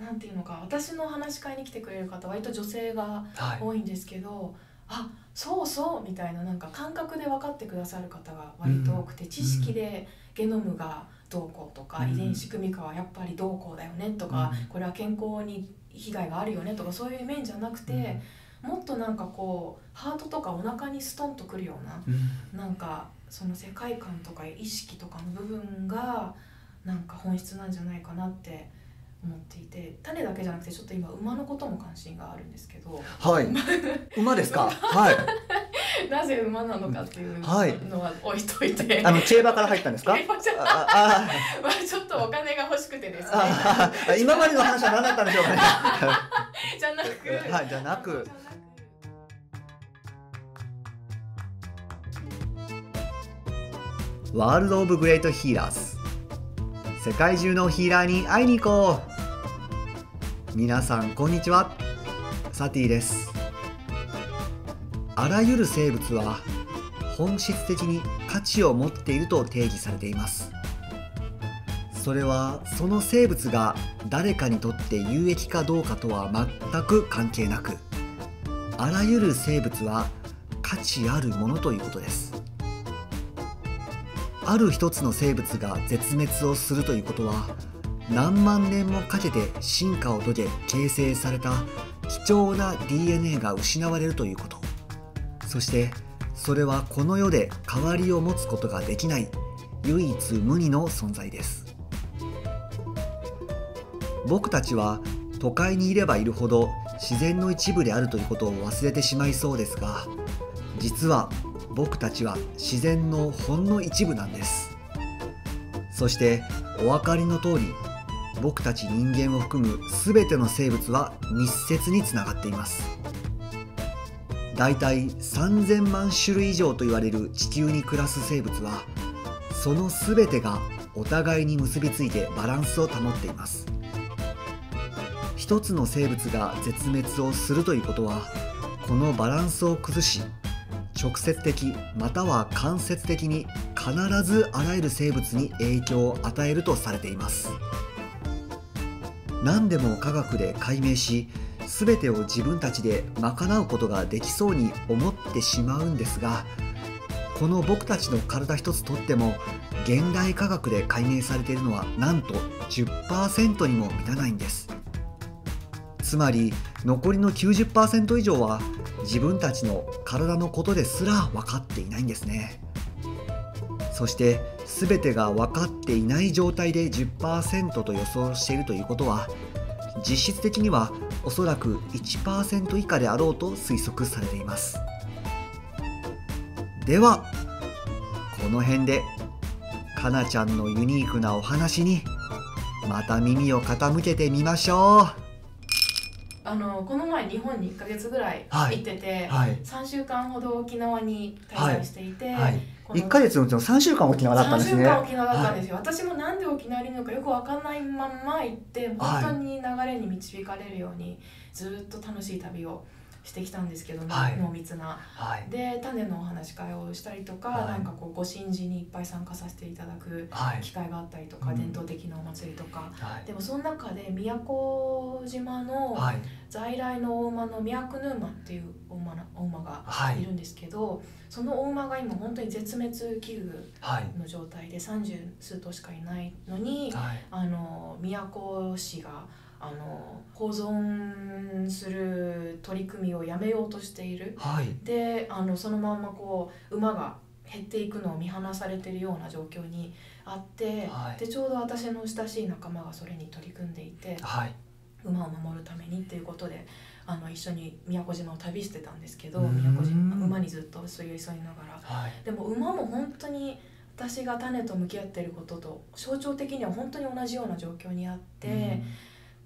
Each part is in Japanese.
なんていうのか私の話し会に来てくれる方割と女性がはい。多いんですけど、あそうそうみたいななんか感覚で分かってくださる方が割と多くて、知識でゲノムがどうこうとか、うん。遺伝子組み換はやっぱりどうこうだよねとか、うん。これは健康に被害があるよねとかそういう面じゃなくて、もっとなんかこうハートとかお腹にストンとくるようなうん。なんかその世界観とか意識とかの部分がなんか本質なんじゃないかなって思っていて種だけじゃなくてちょっと今馬のことも関心があるんですけど。はい。馬ですか？はい。なぜ馬なのかっていうはい。のは置いといて、あの競馬から入ったんですか？競馬じゃああ。まあちょっとお金が欲しくてですね。今までの話は何だったんでしょうかね？じゃなく、はいじゃなく。ワールド・オブ・グレート・ヒーラーズ世界中のヒーラーに会いに行こう。皆さんこんにちは。サティです。あらゆる生物は本質的に価値を持っていると定義されています。それはその生物が誰かにとって有益かどうかとは全く関係なくあらゆる生物は価値あるものということです。ある一つの生物が絶滅をするということは何万年もかけて進化を遂げ形成された貴重な DNA が失われるということ。そしてそれはこの世で代わりを持つことができない唯一無二の存在です。僕たちは都会にいればいるほど自然の一部であるということを忘れてしまいそうですが実は僕たちは自然のほんの一部なんです。そしてお分かりの通り僕たち人間を含む全ての生物は密接につながっています。だいたい3000万種類以上と言われる地球に暮らす生物はその全てがお互いに結びついてバランスを保っています。一つの生物が絶滅をするということはこのバランスを崩し直接的または間接的に必ずあらゆる生物に影響を与えるとされています。何でも科学で解明し全てを自分たちで賄うことができそうに思ってしまうんですがこの僕たちの体一つとっても現代科学で解明されているのはなんと10%にも満たないんです。つまり残りの90%以上は自分たちの体のことですら分かっていないんですね。そして全てが分かっていない状態で10%と予想しているということは実質的にはおそらく1%以下であろうと推測されています。ではこの辺でかなちゃんのユニークなお話にまた耳を傾けてみましょう。あのこの前日本に1ヶ月ぐらいはい。行ってて、はい。3週間ほど沖縄に滞在していて、はい。この1ヶ月のうちの3週間沖縄だったんですね。3週間沖縄だったんですよ、私もなんで沖縄にいるのかよくわかんないまんま行って本当に流れに導かれるようにずっと楽しい旅をしてきたんですけども、はい。濃密な。はい。で種のお話し会をしたりとか、はい。なんかこうご神事にいっぱい参加させていただくはい。機会があったりとか、うん。伝統的なお祭りとか。はい。でもその中で宮古島のはい。在来のお馬のミヤクヌーマンっていうお馬なお馬がはい。いるんですけど、そのお馬が今本当に絶滅危惧はい。の状態で30数頭しかいないのにはい。あの宮古市があの保存する取り組みをやめようとしている。はい。であのそのまんまこう馬が減っていくのを見放されているような状況にあって、はい。でちょうど私の親しい仲間がそれに取り組んでいてはい。馬を守るためにっていうことであの一緒に宮古島を旅してたんですけどうん。宮古島馬にずっと寄り添いながら。はい。でも馬も本当に私が種と向き合ってることと象徴的には本当に同じような状況にあって、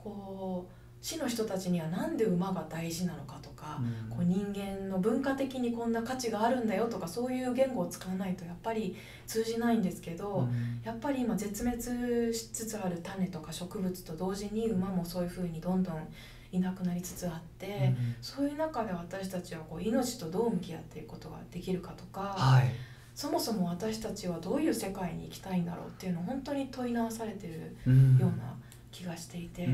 こう市の人たちにはなんで馬が大事なのかとか、こう人間の文化的にこんな価値があるんだよとかそういう言語を使わないとやっぱり通じないんですけど、やっぱり今絶滅しつつある種とか植物と同時に馬もそういうふうにどんどんいなくなりつつあって、そういう中で私たちはこう命とどう向き合っていくことができるかとか、はい。そもそも私たちはどういう世界に行きたいんだろうっていうのを本当に問い直されてるうん。ような気がしていて、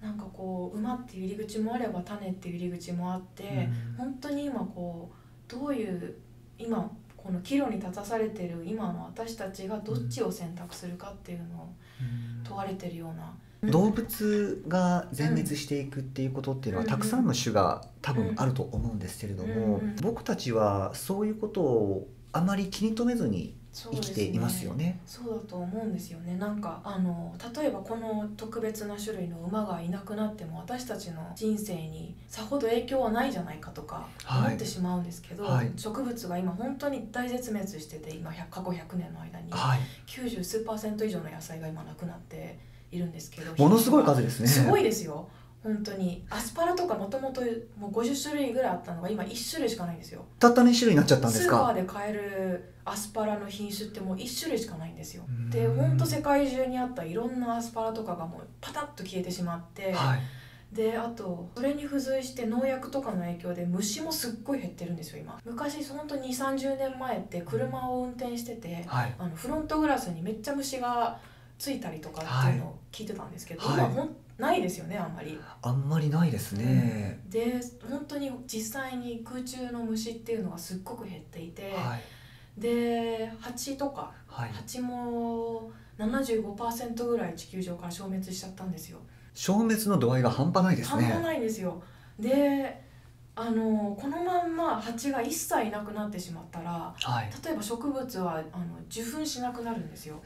なんかこう馬っていう入り口もあれば種っていう入り口もあって、本当に今こうどういう今この岐路に立たされてる今の私たちがどっちを選択するかっていうのを問われてるような。動物が全滅していくっていうことっていうのは、うんたくさんの種が多分あると思うんですけれども、うんうん。僕たちはそういうことをあまり気に留めずに生きていますよね。そうだと思うんですよね。なんかあの例えばこの特別な種類の馬がいなくなっても私たちの人生にさほど影響はないじゃないかとかはい。思ってしまうんですけど、はい。植物が今本当に大絶滅してて今100過去100年の間にはい、90数パーセント以上の野菜が今なくなっているんですけどものすごい数ですね。すごいですよ本当に。アスパラとかもともともう50種類ぐらいあったのが今1種類しかないんですよ。たった2種類になっちゃったんですスーパーか。で買えるアスパラの品種ってもう1種類しかないんですよ。うん。でほんと世界中にあったいろんなアスパラとかがもうパタッと消えてしまって、はい、であとそれに付随して農薬とかの影響で虫もすっごい減ってるんですよ今。昔ほんと2 3 0年前って車を運転しててはい、あのフロントグラスにめっちゃ虫がついたりとかっていうのを聞いてたんですけど、はい。今ほんないですよねあんまり。あんまりないですね。で本当に実際に空中の虫っていうのがすっごく減っていて、はい、で蜂とかはい、蜂も75%ぐらい地球上から消滅しちゃったんですよ。消滅の度合いが半端ないです半端ね。ないんですよ。であのこのまんま蜂が一切いなくなってしまったらはい、例えば植物はあの受粉しなくなるんですよ。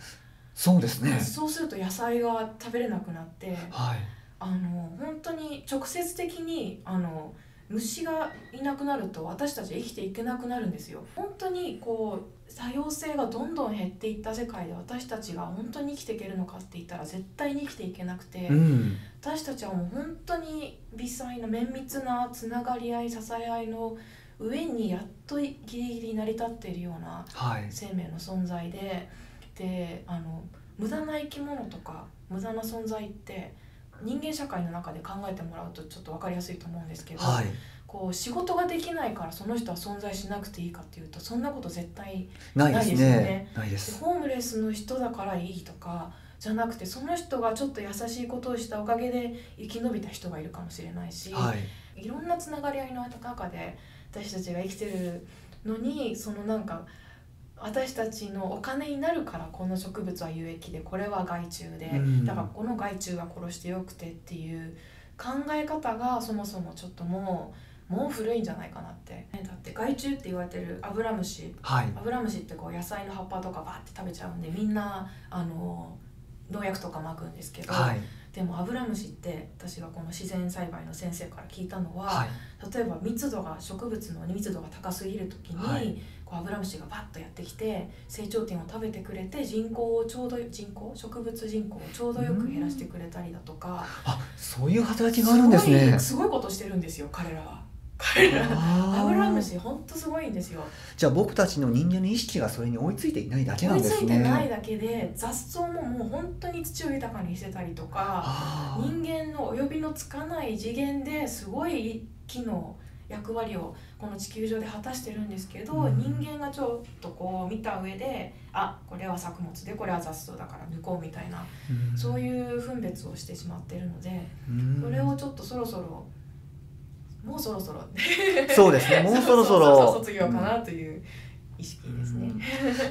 そうですね。そうすると野菜が食べれなくなってはい、あの本当に直接的にあの虫がいなくなると私たちは生きていけなくなるんですよ。本当にこう多様性がどんどん減っていった世界で私たちが本当に生きていけるのかって言ったら絶対に生きていけなくて、うん、私たちはもう本当に微細な綿密なつながり合い支え合いの上にやっとギリギリ成り立っているようなはい、生命の存在でであの無駄な生き物とか無駄な存在って人間社会の中で考えてもらうとちょっと分かりやすいと思うんですけど、はい、こう仕事ができないからその人は存在しなくていいかっていうとそんなこと絶対ないですよねね。でないです。ホームレスの人だからいいとかじゃなくてその人がちょっと優しいことをしたおかげで生き延びた人がいるかもしれないし、はい、いろんなつながり合いの中で私たちが生きてるのにそのなんか私たちのお金になるからこの植物は有益でこれは害虫で、うん。だからこの害虫は殺してよくてっていう考え方がそもそもちょっともうもう古いんじゃないかなって。ねだって害虫って言われてるアブラムシ。はい、アブラムシってこう野菜の葉っぱとかバーって食べちゃうんでみんなあの農薬とかまくんですけど、はい、でもアブラムシって私がこの自然栽培の先生から聞いたのは、はい、例えば密度が植物の密度が高すぎる時に、はい。こうアブラムシがバッとやってきて成長点を食べてくれて人口をちょうど人口植物人口をちょうどよく減らしてくれたりだとか。あ、そういう働きがあるんですね。すごいことしてるんですよ彼らはアブラムシほんとすごいんですよじゃあ僕たちの人間の意識がそれに追いついていないだけな追いつんですいてないね。だけで雑草ももう本当に土を豊かにしてたりとか人間の及びのつかない次元ですごい機能役割をこの地球上で果たしてるんですけど、うん。人間がちょっとこう見た上であこれは作物でこれは雑草だから抜こうみたいな、うん。そういう分別をしてしまってるので、うん。それをちょっとそろそろもうそろそろそうですね。もうそろそろろ卒業かなという意識ですね。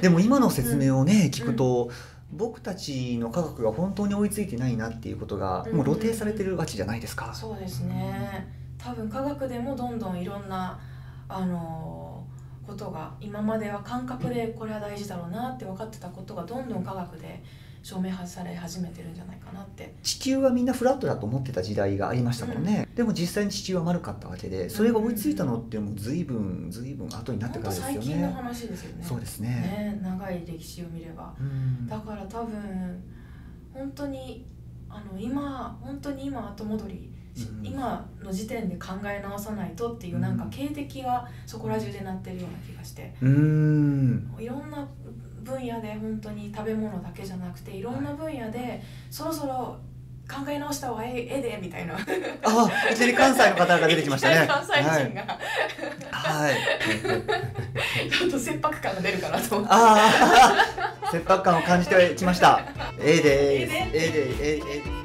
でも今の説明をね、聞くと、僕たちの科学が本当に追いついてないなっていうことが、うんもう露呈されてるわけじゃないですか。そうですね多分科学でもどんどんいろんなあのことが今までは感覚でこれは大事だろうなって分かってたことがどんどん科学で証明され始めてるんじゃないかなって。地球はみんなフラットだと思ってた時代がありましたもんね、でも実際に地球は丸かったわけでそれが追いついたのってもう随分随分後になってからですよ最近のね。話ですよね。そうですね。ね長い歴史を見れば。うん。だから多分本当にあの今本当に今後戻りしうん今の時点で考え直さないとっていうなんかうん警笛がそこら中で鳴ってるような気がして。うーん。いろんな分野で本当に食べ物だけじゃなくていろんな分野でそろそろ考え直した方がええええでみたいな。あいきなり関西の方が出てきましたね。関西人が、はい。はい、ちょっと切迫感が出るかなと思って。ああ切迫感を感じてきました。ええでええええでええええ